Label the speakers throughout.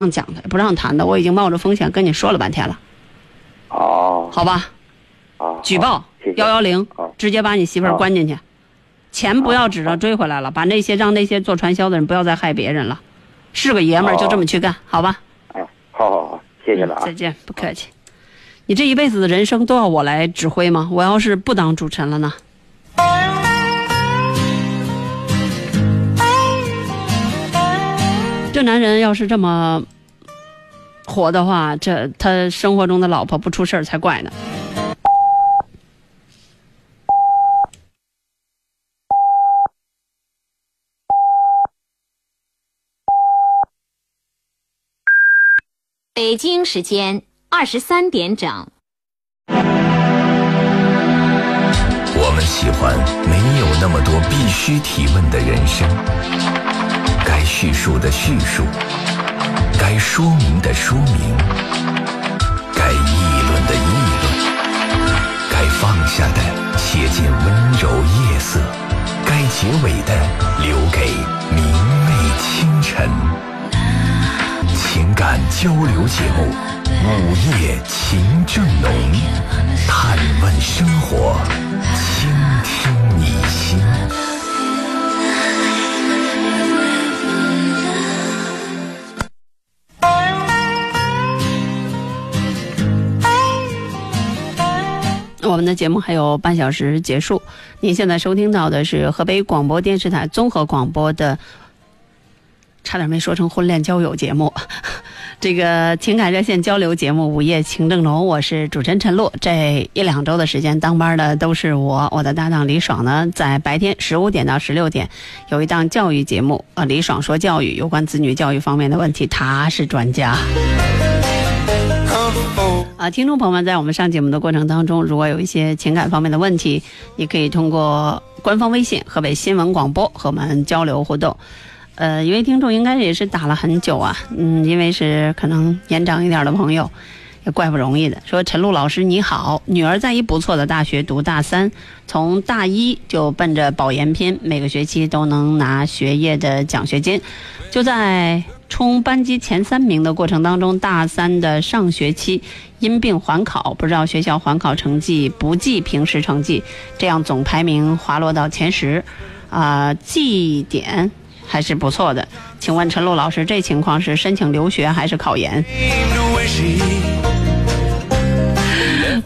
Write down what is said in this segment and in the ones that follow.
Speaker 1: 让讲的，不让谈的，我已经冒着风险跟你说了半天了，
Speaker 2: 哦，
Speaker 1: 好吧？
Speaker 2: 好，
Speaker 1: 举报幺幺零
Speaker 2: 好，
Speaker 1: 直接把你媳妇儿关进去，钱不要指着追回来了，把那些让那些做传销的人不要再害别人了，是个爷们儿就这么去干，好吧？
Speaker 2: 哎，好好好，谢谢了啊
Speaker 1: 嗯再。见，不客气。你这一辈子的人生都要我来指挥吗？我要是不当主持人了呢？这男人要是这么活的话，这他生活中的老婆不出事儿才怪呢。
Speaker 3: 北京时间二十三点整。
Speaker 4: 我们喜欢没有那么多必须提问的人生，该叙述的叙述，该说明的说明，该议论的议论，该放下的写进温柔夜色，该结尾的留给明媚清晨。情感交流节目《午夜情正浓》，探问生活，倾听你心。
Speaker 1: 我们的节目还有半小时结束。您现在收听到的是河北广播电视台综合广播的，差点没说成婚恋交友节目，这个情感热线交流节目《午夜情正浓》，我是主持人陈露。这一两周的时间，当班的都是我，我的搭档李爽呢，在白天十五点到十六点有一档教育节目，呃，李爽说教育有关子女教育方面的问题，他是专家。啊，听众朋友们，在我们上节目的过程当中，如果有一些情感方面的问题，你可以通过官方微信河北新闻广播和我们交流互动。呃，一位听众应该也是打了很久啊，嗯，因为是可能年长一点的朋友，也怪不容易的。说陈露老师你好，女儿在一不错的大学读大三，从大一就奔着保研拼，每个学期都能拿学业的奖学金。就在冲班级前三名的过程当中，大三的上学期因病缓考，不知道学校缓考成绩不计平时成绩，这样总排名滑落到前十，啊、绩点还是不错的。请问陈露老师，这情况是申请留学还是考研？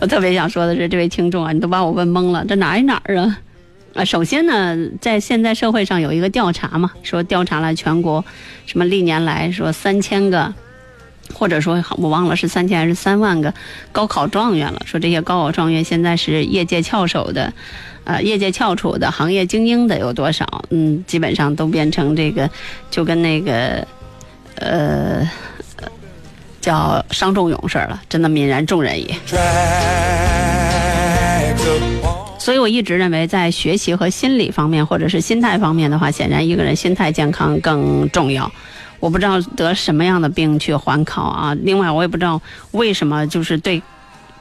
Speaker 1: 我特别想说的是，这位听众啊，你都把我问懵了，这哪儿哪儿啊？啊，首先呢，在现在社会上有一个调查嘛，说调查了全国什么历年来说三千个，或者说我忘了是三千还是三万个高考状元了，说这些高考状元现在是业界翘首的，呃，业界翘楚的行业精英的有多少？嗯，基本上都变成这个，就跟那个，呃。叫伤仲永似的了，真的泯然众人矣。所以我一直认为，在学习和心理方面，或者是心态方面的话，显然一个人心态健康更重要。我不知道得什么样的病去缓考啊，另外我也不知道为什么就是对，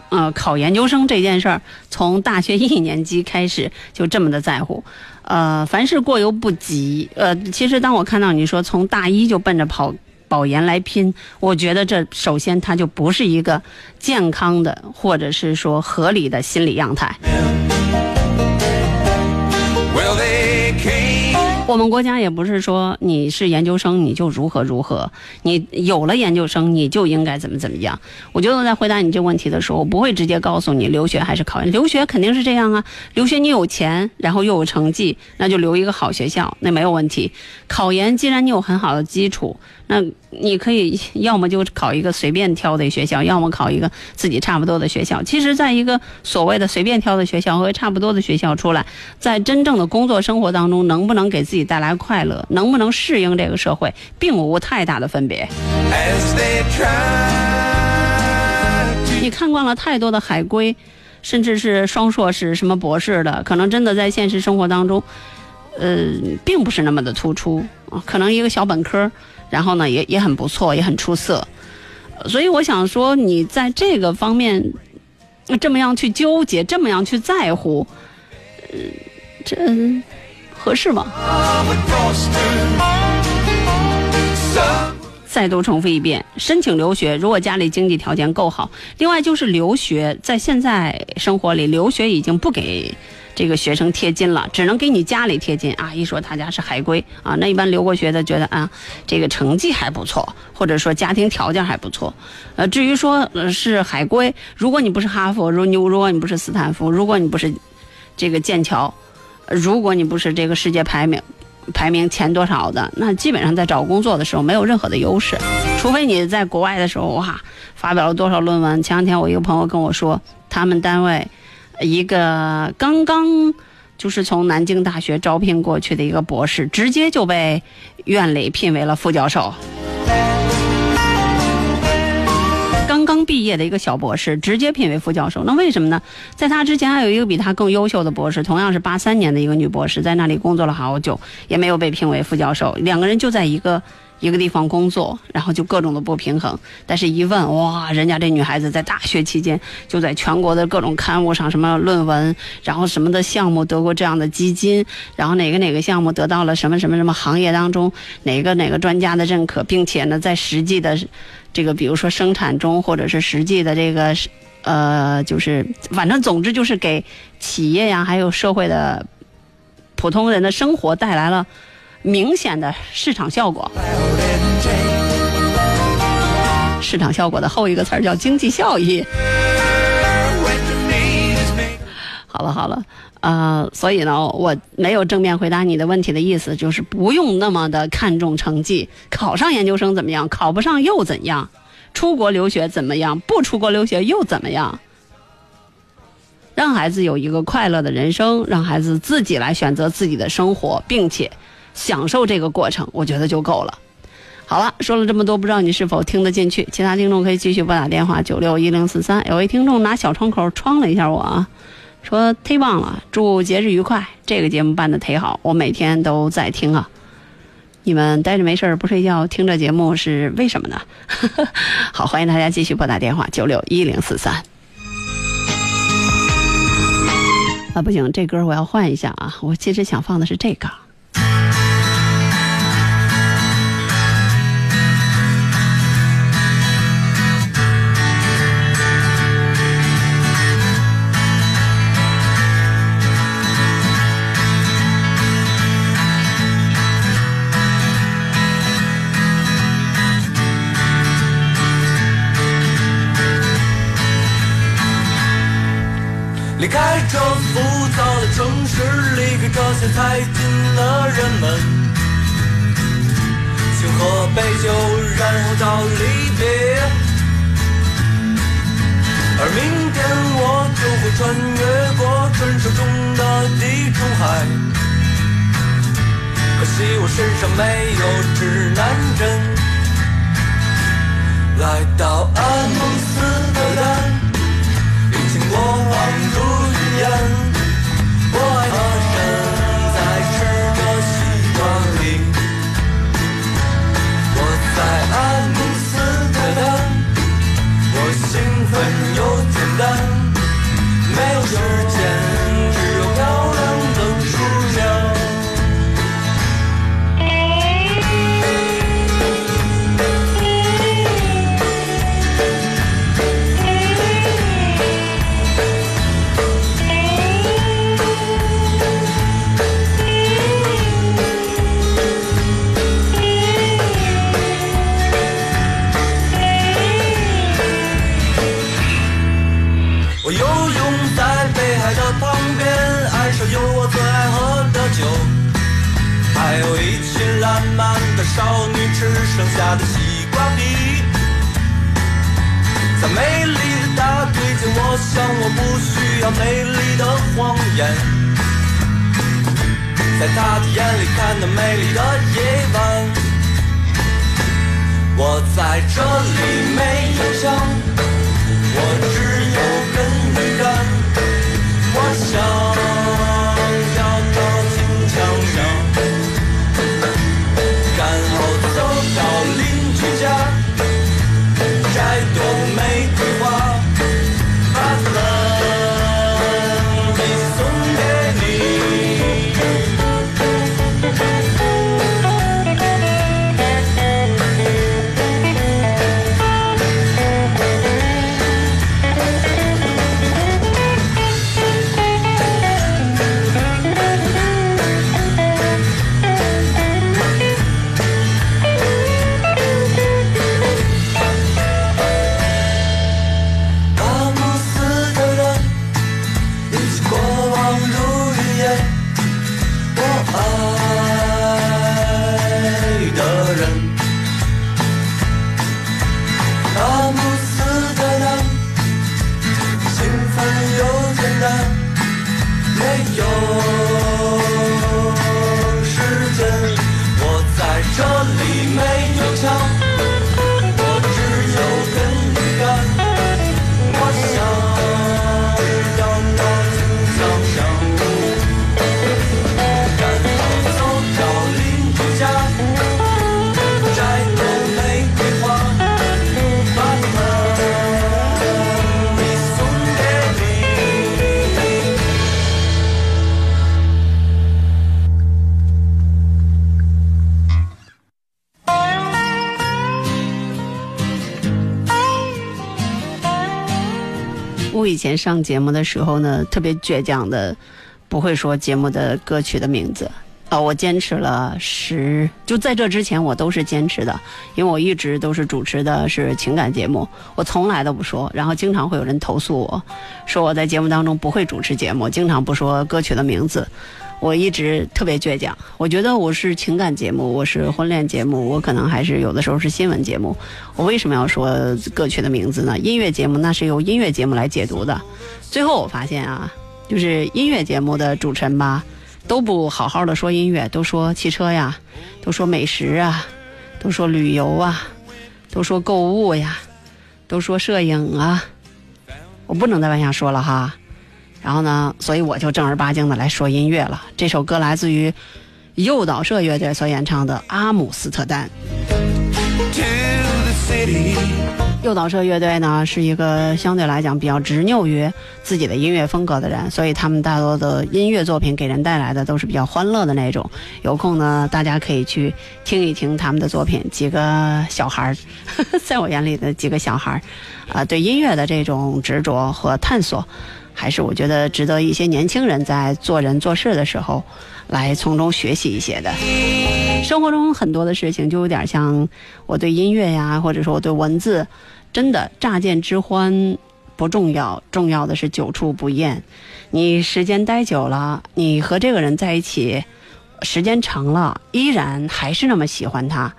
Speaker 1: 呃，考研究生这件事儿，从大学一年级开始就这么的在乎。呃，凡事过犹不及。呃，其实当我看到你说从大一就奔着跑。保研来拼，我觉得这首先它就不是一个健康的，或者是说合理的心理样态。我们国家也不是说你是研究生你就如何如何，你有了研究生你就应该怎么怎么样。我觉得我在回答你这个问题的时候，我不会直接告诉你留学还是考研。留学肯定是这样啊，留学你有钱，然后又有成绩，那就留一个好学校，那没有问题。考研既然你有很好的基础，那你可以要么就考一个随便挑的学校，要么考一个自己差不多的学校。其实，在一个所谓的随便挑的学校和差不多的学校出来，在真正的工作生活当中，能不能给自己带来快乐，能不能适应这个社会，并无太大的分别。你看惯了太多的海归，甚至是双硕士、什么博士的，可能真的在现实生活当中，呃，并不是那么的突出啊。可能一个小本科，然后呢，也也很不错，也很出色。所以我想说，你在这个方面这么样去纠结，这么样去在乎，呃，这合适吗？再度重复一遍，申请留学，如果家里经济条件够好，另外就是留学，在现在生活里，留学已经不给这个学生贴金了，只能给你家里贴金啊。一说他家是海归啊，那一般留过学的觉得啊，这个成绩还不错，或者说家庭条件还不错。呃，至于说是海归，如果你不是哈佛，如你如果你不是斯坦福，如果你不是这个剑桥，如果你不是这个世界排名。排名前多少的，那基本上在找工作的时候没有任何的优势，除非你在国外的时候哇，发表了多少论文。前两天我一个朋友跟我说，他们单位一个刚刚就是从南京大学招聘过去的一个博士，直接就被院里聘为了副教授。刚刚毕业的一个小博士，直接聘为副教授。那为什么呢？在他之前还有一个比他更优秀的博士，同样是八三年的一个女博士，在那里工作了好久，也没有被聘为副教授。两个人就在一个一个地方工作，然后就各种的不平衡。但是，一问哇，人家这女孩子在大学期间就在全国的各种刊物上，什么论文，然后什么的项目得过这样的基金，然后哪个哪个项目得到了什么什么什么行业当中哪个哪个专家的认可，并且呢，在实际的。这个比如说生产中，或者是实际的这个，呃，就是反正总之就是给企业呀，还有社会的普通人的生活带来了明显的市场效果。市场效果的后一个词儿叫经济效益。好了好了，呃，所以呢，我没有正面回答你的问题的意思，就是不用那么的看重成绩，考上研究生怎么样？考不上又怎样？出国留学怎么样？不出国留学又怎么样？让孩子有一个快乐的人生，让孩子自己来选择自己的生活，并且享受这个过程，我觉得就够了。好了，说了这么多，不知道你是否听得进去？其他听众可以继续拨打电话九六一零四三。有位听众拿小窗口窗了一下我啊。说忒棒了，祝节日愉快！这个节目办的忒好，我每天都在听啊。你们待着没事儿不睡觉听这节目是为什么呢？好，欢迎大家继续拨打电话九六一零四三。啊，不行，这歌我要换一下啊！我其实想放的是这个。
Speaker 5: 离开这浮躁的城市，离开这些太近的人们，请喝杯酒，然后到离别。而明天我就会穿越过传说中的地中海，可惜我身上没有指南针。来到阿姆斯特丹。西瓜皮。在美丽的大腿间，我想我不需要美丽的谎言。在她的眼里看到美丽的夜晚，我在这里没有伤。我
Speaker 1: 以前上节目的时候呢，特别倔强的，不会说节目的歌曲的名字。啊、我坚持了十，就在这之前我都是坚持的，因为我一直都是主持的是情感节目，我从来都不说。然后经常会有人投诉我，说我在节目当中不会主持节目，经常不说歌曲的名字。我一直特别倔强，我觉得我是情感节目，我是婚恋节目，我可能还是有的时候是新闻节目。我为什么要说歌曲的名字呢？音乐节目那是由音乐节目来解读的。最后我发现啊，就是音乐节目的主持人吧，都不好好的说音乐，都说汽车呀，都说美食啊，都说旅游啊，都说购物呀，都说摄影啊。我不能再往下说了哈。然后呢，所以我就正儿八经的来说音乐了。这首歌来自于诱导社乐队所演唱的《阿姆斯特丹》。诱导社乐队呢是一个相对来讲比较执拗于自己的音乐风格的人，所以他们大多的音乐作品给人带来的都是比较欢乐的那种。有空呢，大家可以去听一听他们的作品。几个小孩儿，在我眼里的几个小孩儿，啊、对音乐的这种执着和探索，还是我觉得值得一些年轻人在做人做事的时候来从中学习一些的。生活中很多的事情就有点像我对音乐呀，或者说我对文字，真的乍见之欢不重要，重要的是久处不厌。你时间待久了，你和这个人在一起，时间长了，依然还是那么喜欢他，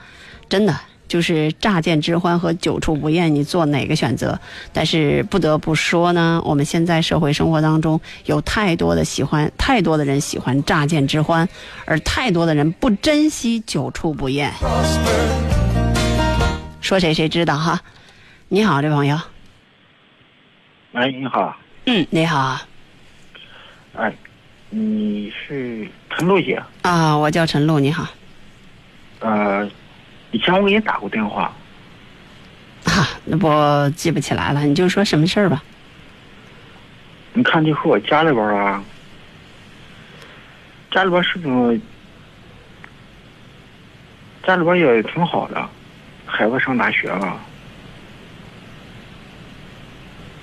Speaker 1: 真的。就是乍见之欢和久处不厌，你做哪个选择？但是不得不说呢，我们现在社会生活当中有太多的喜欢，太多的人喜欢乍见之欢，而太多的人不珍惜久处不厌。说谁谁知道哈？你好，这朋友。
Speaker 6: 哎，你好，
Speaker 1: 嗯，你好
Speaker 6: 哎，你是陈露姐？
Speaker 1: 啊，我叫陈露，你好
Speaker 6: 呃，以前我给你打过电话，
Speaker 1: 啊，那不记不起来了，你就说什么事儿吧。
Speaker 6: 你看就和我家里边儿啊，家里边儿是不是家里边儿也挺好的，孩子上大学了。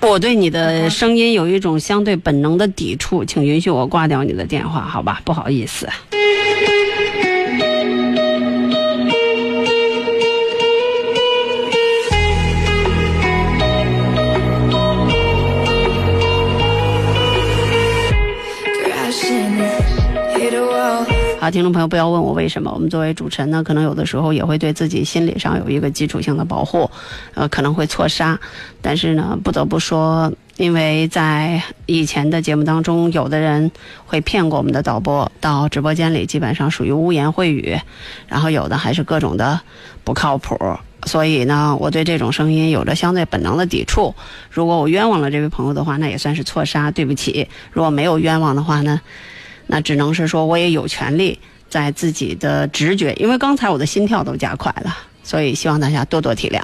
Speaker 1: 我对你的声音有一种相对本能的抵触，请允许我挂掉你的电话，好吧？不好意思。听众朋友，不要问我为什么。我们作为主持人呢，可能有的时候也会对自己心理上有一个基础性的保护，呃，可能会错杀。但是呢，不得不说，因为在以前的节目当中，有的人会骗过我们的导播，到直播间里基本上属于污言秽语，然后有的还是各种的不靠谱。所以呢，我对这种声音有着相对本能的抵触。如果我冤枉了这位朋友的话，那也算是错杀，对不起。如果没有冤枉的话呢，那只能是说我也有权利在自己的直觉，因为刚才我的心跳都加快了，所以希望大家多多体谅。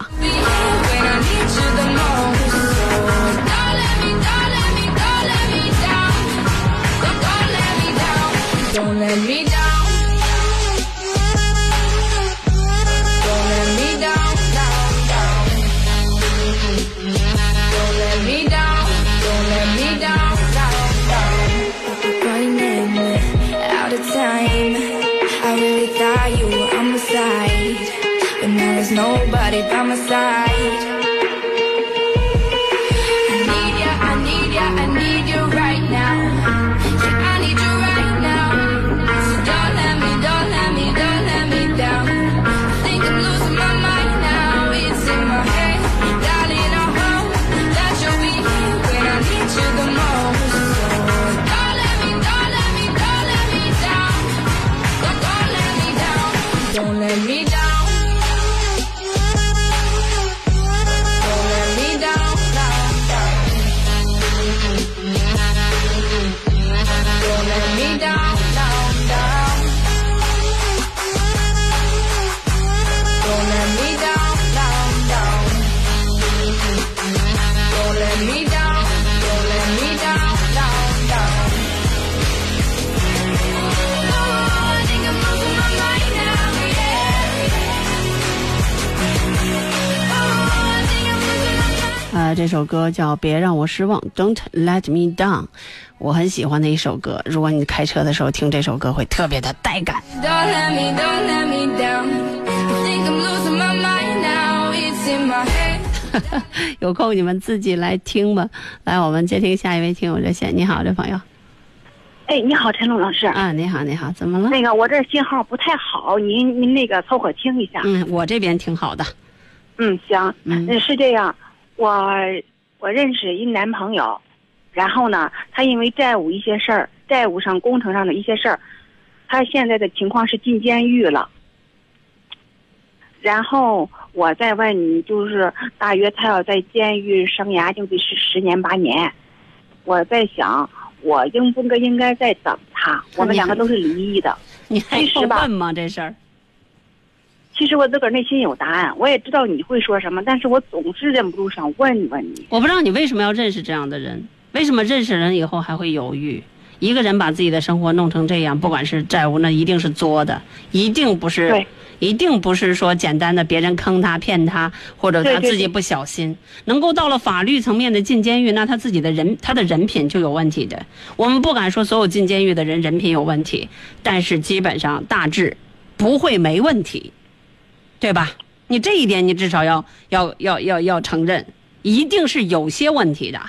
Speaker 7: Don't let me down.
Speaker 1: 这首歌叫《别让我失望》，Don't Let Me Down，我很喜欢的一首歌。如果你开车的时候听这首歌，会特别的带感。
Speaker 8: Don't let me, don't let me down. I think I'm losing my mind now. It's in my head.
Speaker 1: 有空你们自己来听吧。来，我们接听下一位听友热线。你好，这朋友
Speaker 9: 哎，你好，陈龙老师。
Speaker 1: 啊，你好，你好，怎么了？
Speaker 9: 那个我这信号不太好，您您那个凑合听一下。
Speaker 1: 嗯，我这边挺好的。
Speaker 9: 嗯，行。
Speaker 1: 嗯
Speaker 9: 嗯，是这样，我我认识一男朋友，然后呢，他因为债务一些事儿，债务上、工程上的一些事儿，他现在的情况是进监狱了。然后我再问你，就是大约他要在监狱生涯就得是十年八年。我在想，我应不应该应该再等他？我们两个都是离异的。
Speaker 1: 你还
Speaker 9: 其实吧
Speaker 1: 用问吗？这事儿？
Speaker 9: 其实我自个儿内心有答案，我也知道你会说什么，但是我总是忍不住想问问你。
Speaker 1: 我不知道你为什么要认识这样的人，为什么认识人以后还会犹豫？一个人把自己的生活弄成这样，不管是债务，那一定是作的，一定不是
Speaker 9: 对，
Speaker 1: 一定不是说简单的别人坑他、骗他，或者他自己不小心，能够到了法律层面的进监狱，那他自己的人他的人品就有问题的。我们不敢说所有进监狱的人人品有问题，但是基本上大致不会没问题，对吧？你这一点你至少要要要要要承认，一定是有些问题的。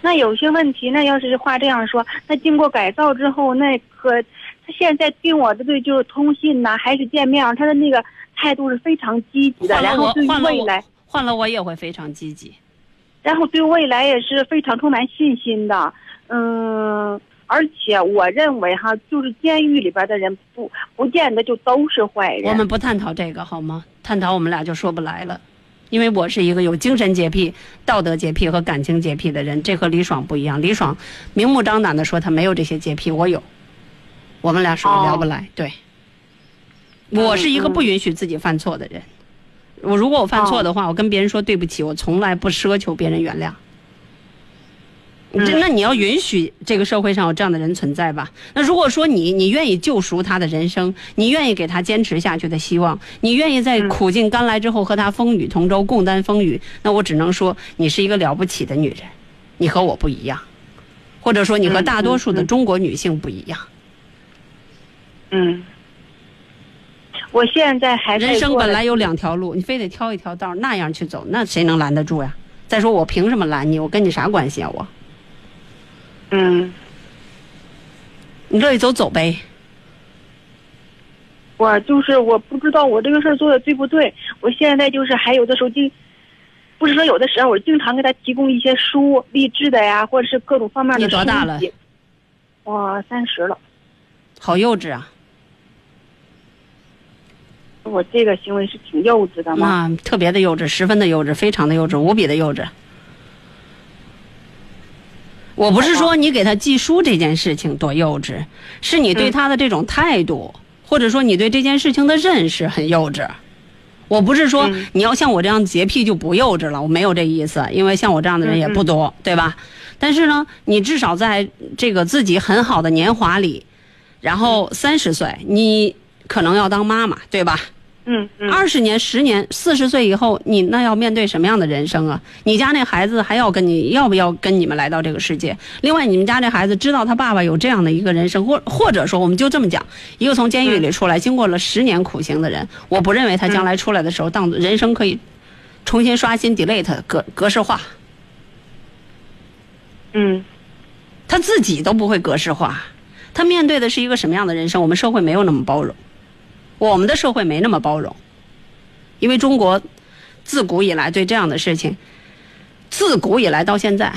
Speaker 9: 那有些问题，那要是话这样说，那经过改造之后，那可他现在定我的对就是通信呐、还是见面儿，他的那个态度是非常积极的，然后
Speaker 1: 换
Speaker 9: 未来，
Speaker 1: 换了我也会非常积极。
Speaker 9: 然后对未来也是非常充满信心的。嗯，而且我认为哈，就是监狱里边的人不不见得就都是坏人。
Speaker 1: 我们不探讨这个好吗？探讨我们俩就说不来了，因为我是一个有精神洁癖、道德洁癖和感情洁癖的人，这和李爽不一样。李爽明目张胆的说他没有这些洁癖，我有，我们俩属于
Speaker 9: 哦
Speaker 1: 聊不来。对，我是一个不允许自己犯错的人。我如果我犯错的话，我跟别人说对不起，我从来不奢求别人原谅。这那你要允许这个社会上有这样的人存在吧？那如果说你你愿意救赎他的人生，你愿意给他坚持下去的希望，你愿意在苦尽甘来之后和他风雨同舟，共担风雨，那我只能说你是一个了不起的女人，你和我不一样，或者说你和大多数的中国女性不一样。
Speaker 9: 嗯，我现在还在
Speaker 1: 人生本来有两条路，你非得挑一条道那样去走，那谁能拦得住呀？再说我凭什么拦你？我跟你啥关系啊？我
Speaker 9: 嗯，
Speaker 1: 你乐意走走呗。
Speaker 9: 我就是我不知道我这个事儿做的对不对。我现在就是还有的时候经，不是说有的时候我经常给他提供一些书，励志的呀，或者是各种方面的
Speaker 1: 你多大了？
Speaker 9: 我三十了，
Speaker 1: 好幼稚啊！
Speaker 9: 我这个行为是挺幼稚的嘛。
Speaker 1: 那特别的幼稚，十分的幼稚，非常的幼稚，无比的幼稚。我不是说你给他寄书这件事情多幼稚，是你对他的这种态度，或者说你对这件事情的认识很幼稚。我不是说
Speaker 9: 嗯
Speaker 1: 你要像我这样洁癖就不幼稚了，我没有这意思，因为像我这样的人也不多，对吧？但是呢，你至少在这个自己很好的年华里，然后三十岁，你可能要当妈妈，对吧？
Speaker 9: 嗯嗯，
Speaker 1: 二十年、十年、四十岁以后，你那要面对什么样的人生啊？你家那孩子还要跟你要不要跟你们来到这个世界？另外，你们家这孩子知道他爸爸有这样的一个人生，或或者说，我们就这么讲，一个从监狱里出来，经过了十年苦行的人，我不认为他将来出来的时候，当人生可以重新刷新、delete 格格式化，
Speaker 9: 嗯
Speaker 1: 他自己都不会格式化，他面对的是一个什么样的人生？我们社会没有那么包容，我们的社会没那么包容，因为中国自古以来对这样的事情，自古以来到现在，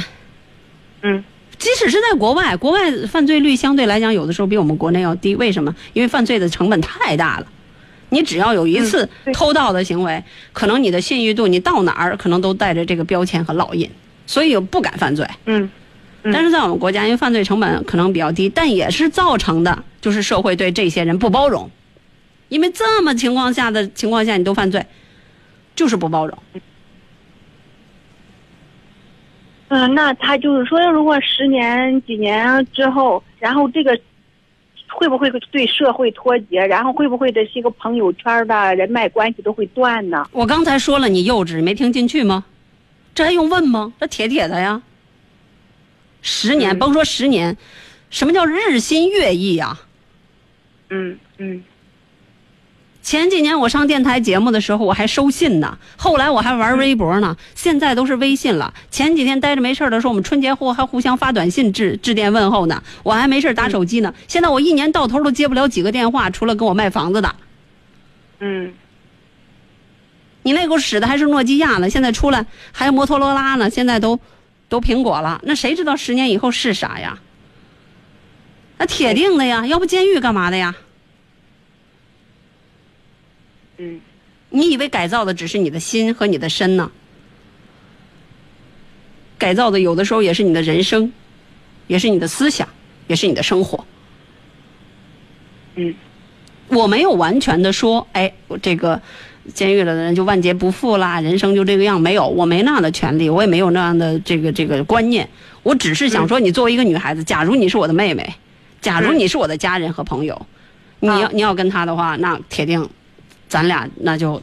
Speaker 9: 嗯
Speaker 1: 即使是在国外，国外犯罪率相对来讲有的时候比我们国内要低，为什么？因为犯罪的成本太大了。你只要有一次偷盗的行为，可能你的信誉度，你到哪儿可能都带着这个标签和烙印，所以不敢犯罪。
Speaker 9: 嗯嗯
Speaker 1: 但是在我们国家，因为犯罪成本可能比较低，但也是造成的就是社会对这些人不包容，因为这么情况下的情况下你都犯罪，就是不包容。
Speaker 9: 嗯，那他就是说，如果十年几年之后，然后这个会不会对社会脱节？然后会不会这些个朋友圈的人脉关系都会断呢？
Speaker 1: 我刚才说了你幼稚，你没听进去吗？这还用问吗？这铁铁的呀。十年，
Speaker 9: 嗯
Speaker 1: 甭说十年，什么叫日新月异呀、
Speaker 9: 嗯嗯
Speaker 1: 前几年我上电台节目的时候，我还收信呢，后来我还玩微博呢，现在都是微信了。前几天待着没事儿的时候，我们春节后还互相发短信致致电问候呢，我还没事儿打手机呢。现在我一年到头都接不了几个电话，除了跟我卖房子的。
Speaker 9: 嗯
Speaker 1: 你那股使的还是诺基亚呢，现在出来还有摩托罗拉呢，现在都都苹果了，那谁知道十年以后是啥呀？那铁定的呀，要不监狱干嘛的呀？
Speaker 9: 嗯
Speaker 1: 你以为改造的只是你的心和你的身呢？改造的有的时候也是你的人生，也是你的思想，也是你的生活。
Speaker 9: 嗯
Speaker 1: 我没有完全的说，哎，我这个监狱里的人就万劫不复啦，人生就这个样，没有，我没那样的权利，我也没有那样的这个这个观念。我只是想说，你作为一个女孩子，假如你是我的妹妹，假如你是我的家人和朋友，你要你要跟他的话，那铁定，咱俩那就。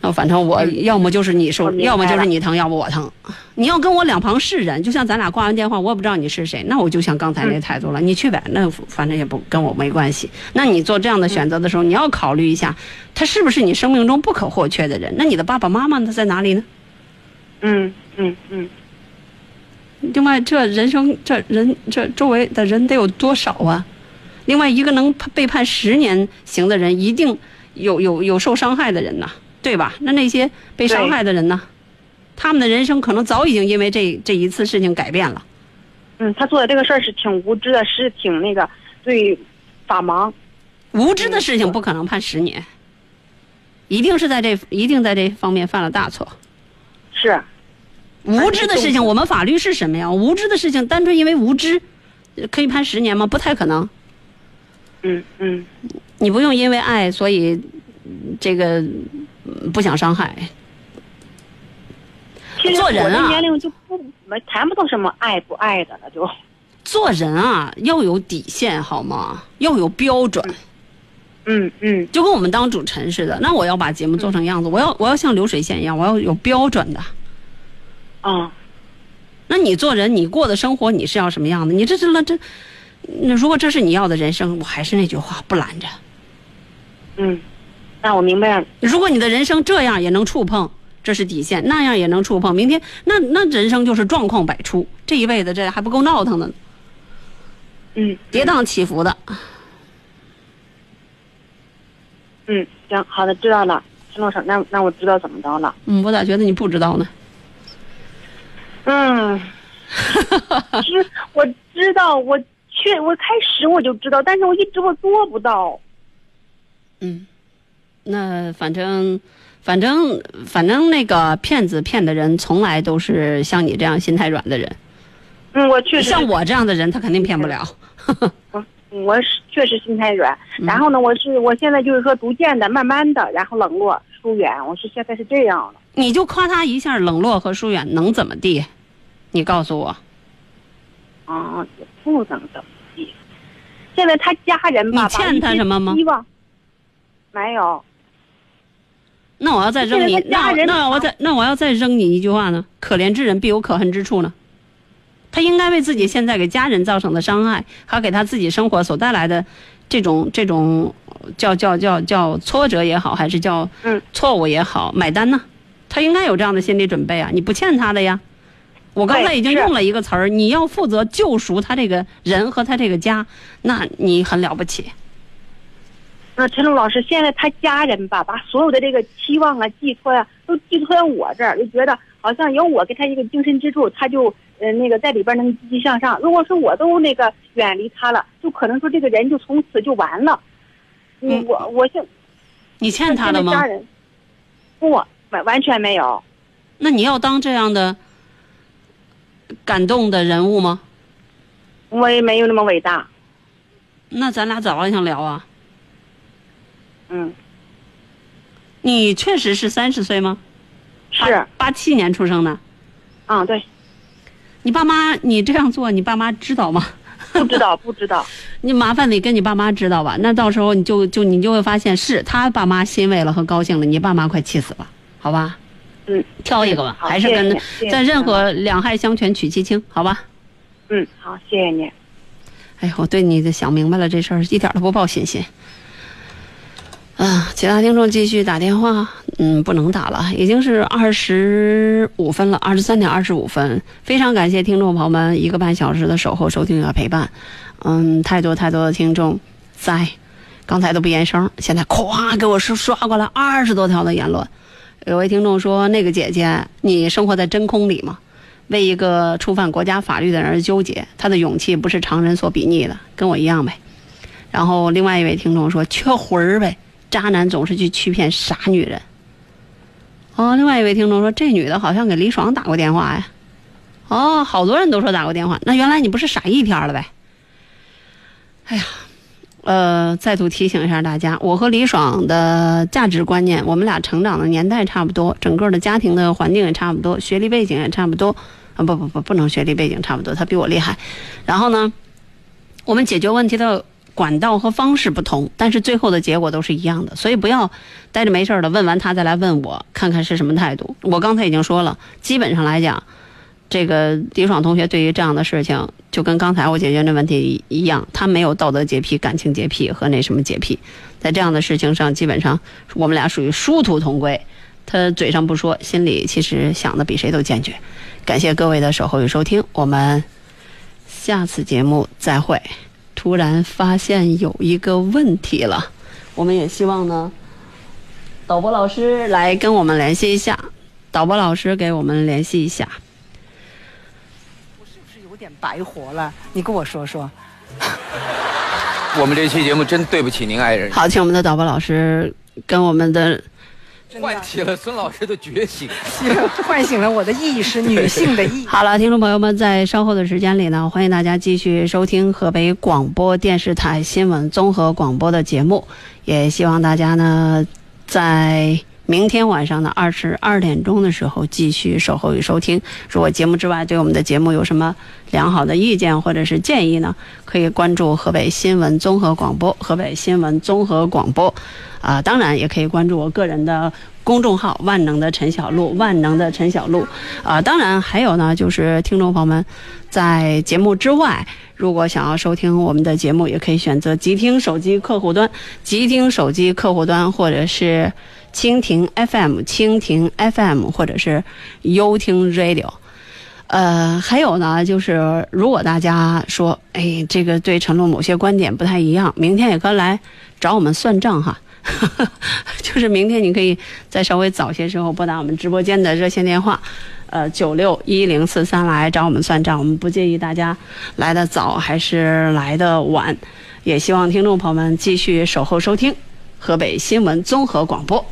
Speaker 1: 那反正我要么就是你受，要么就是你疼，要不我疼。你要跟我两旁是人，就像咱俩挂完电话，我也不知道你是谁，那我就像刚才那态度了，你去呗，那反正也不跟我没关系。那你做这样的选择的时候，你要考虑一下，他是不是你生命中不可或缺的人？那你的爸爸妈妈他在哪里呢？
Speaker 9: 嗯嗯嗯
Speaker 1: 另外，这人生这人这周围的人得有多少啊？另外，一个能被判十年刑的人，一定有有有受伤害的人呐，对吧？那那些被伤害的人呢？他们的人生可能早已经因为这这一次事情改变了。
Speaker 9: 嗯，他做的这个事儿是挺无知的，是挺那个对法盲。
Speaker 1: 无知的事情不可能判十年，一定是在这一定在这方面犯了大错。
Speaker 9: 是，
Speaker 1: 无知的事情，我们法律是什么呀？无知的事情，单纯因为无知，呃可以判十年吗？不太可能。
Speaker 9: 嗯嗯
Speaker 1: 你不用因为爱，所以嗯这个嗯不想伤害。做人啊
Speaker 9: 年龄就不没谈不到什么爱不爱的了，就
Speaker 1: 做人啊，要有底线好吗？要有标准，
Speaker 9: 嗯嗯
Speaker 1: 就跟我们当主持人似的。那我要把节目做成样子，我要我要像流水线一样，我要有标准的。
Speaker 9: 啊
Speaker 1: 那你做人，你过的生活，你是要什么样的？你这这这，那如果这是你要的人生，我还是那句话，不拦着。
Speaker 9: 嗯，那我明白了。
Speaker 1: 如果你的人生这样也能触碰，这是底线；那样也能触碰，明天那那人生就是状况百出，这一辈子这还不够闹腾的呢，
Speaker 9: 嗯，
Speaker 1: 跌宕起伏的。
Speaker 9: 嗯，行，好的，知道了，陈老师，那那我知道怎么着了。
Speaker 1: 嗯，我咋觉得你不知道呢？
Speaker 9: 嗯，知我知道，我确我开始我就知道，但是我一直我做不到。
Speaker 1: 嗯，那反正反正反正那个骗子骗的人，从来都是像你这样心太软的人。
Speaker 9: 嗯，我确实
Speaker 1: 像我这样的人，他肯定骗不了。
Speaker 9: 我 是确实心太软，
Speaker 1: 嗯
Speaker 9: 然后呢，我是我现在就是说逐渐的、慢慢的，然后冷落、疏远，我是现在是这样的。
Speaker 1: 你就夸他一下冷落和疏远，能怎么地？你告诉我，
Speaker 9: 啊，也不能怎么地。现在他家人吧，
Speaker 1: 你欠他什么吗
Speaker 9: 没有，
Speaker 1: 那我要再扔你，那那我再那我要再扔你一句话呢？可怜之人必有可恨之处呢。他应该为自己现在给家人造成的伤害，还有给他自己生活所带来的这种这种叫叫叫叫挫折也好，还是叫
Speaker 9: 嗯
Speaker 1: 错误也好，买单呢？他应该有这样的心理准备啊！你不欠他的呀。我刚才已经用了一个词儿，你要负责救赎他这个人和他这个家，那你很了不起。
Speaker 9: 那陈露老师，现在他家人吧，把所有的这个期望啊、寄托呀、都寄托在我这儿，就觉得好像有我给他一个精神支柱，他就呃那个在里边能积极向上。如果说我都那个远离他了，就可能说这个人就从此就完了。
Speaker 1: 嗯
Speaker 9: 我我现
Speaker 1: 你欠他的吗
Speaker 9: 家？人不完完全没有。
Speaker 1: 那你要当这样的感动的人物吗？
Speaker 9: 我也没有那么伟大，
Speaker 1: 那咱俩早晚想聊啊。
Speaker 9: 嗯，
Speaker 1: 你确实是三十岁吗？
Speaker 9: 是，
Speaker 1: 八七年出生的。
Speaker 9: 嗯，对，
Speaker 1: 你爸妈，你这样做，你爸妈知道吗？
Speaker 9: 不知道，不知道，
Speaker 1: 你麻烦你跟你爸妈知道吧。那到时候你就就你就会发现，是他爸妈欣慰了和高兴了，你爸妈快气死了，好吧？
Speaker 9: 嗯，
Speaker 1: 挑一个吧，
Speaker 9: 好
Speaker 1: 还是跟在任何两害相权取其轻，好吧？
Speaker 9: 嗯，好，谢谢你。
Speaker 1: 哎，我对你的想明白了这事儿，一点都不抱信心。啊，其他听众继续打电话，嗯，不能打了，已经是二十五分了，二十三点二十五分。非常感谢听众朋友们一个半小时的守候、收听和陪伴。嗯，太多太多的听众在，刚才都不言声，现在咵给我刷刷过来二十多条的言论。有位听众说：“那个姐姐，你生活在真空里吗？为一个触犯国家法律的人而纠结，他的勇气不是常人所比拟的，跟我一样呗。”然后另外一位听众说：“缺魂儿呗，渣男总是去欺骗傻女人。”哦，另外一位听众说：“这女的好像给李爽打过电话呀。”哦，好多人都说打过电话，那原来你不是傻一天了呗？哎呀，呃，再度提醒一下大家，我和李爽的价值观念，我们俩成长的年代差不多，整个的家庭的环境也差不多，学历背景也差不多。啊，不不不，不能学历背景差不多，他比我厉害。然后呢，我们解决问题的管道和方式不同，但是最后的结果都是一样的。所以不要待着没事儿的问完他再来问我，看看是什么态度。我刚才已经说了，基本上来讲。这个李爽同学对于这样的事情，就跟刚才我解决那问题一样，他没有道德洁癖、感情洁癖和那什么洁癖，在这样的事情上，基本上我们俩属于殊途同归。他嘴上不说，心里其实想的比谁都坚决。感谢各位的守候与收听，我们下次节目再会。突然发现有一个问题了，我们也希望呢，导播老师来跟我们联系一下，导播老师给我们联系一下。
Speaker 10: 有点白活了，你跟我说说。
Speaker 11: 我们这期节目真对不起您爱人，
Speaker 1: 好，请我们的导播老师跟我们的
Speaker 11: 唤起了孙老师的觉醒。
Speaker 10: 唤醒了我的意识，女性的意。
Speaker 1: 好了，听众朋友们，在稍后的时间里呢，欢迎大家继续收听河北广播电视台新闻综合广播的节目，也希望大家呢，在明天晚上的二十二点钟的时候继续守候与收听。如果节目之外对我们的节目有什么良好的意见或者是建议呢，可以关注河北新闻综合广播，河北新闻综合广播。啊，当然也可以关注我个人的公众号“万能的陈小璐”，万能的陈小璐。啊，当然还有呢，就是听众朋友们在节目之外，如果想要收听我们的节目，也可以选择极听手机客户端、极听手机客户端，或者是蜻蜓 FM、蜻蜓 FM，或者是优听 Radio。呃，还有呢，就是如果大家说，哎，这个对陈露某些观点不太一样，明天也可以来找我们算账哈。就是明天你可以再稍微早些时候拨打我们直播间的热线电话，呃，九六一零四三来找我们算账，我们不介意大家来的早还是来的晚，也希望听众朋友们继续守候收听河北新闻综合广播。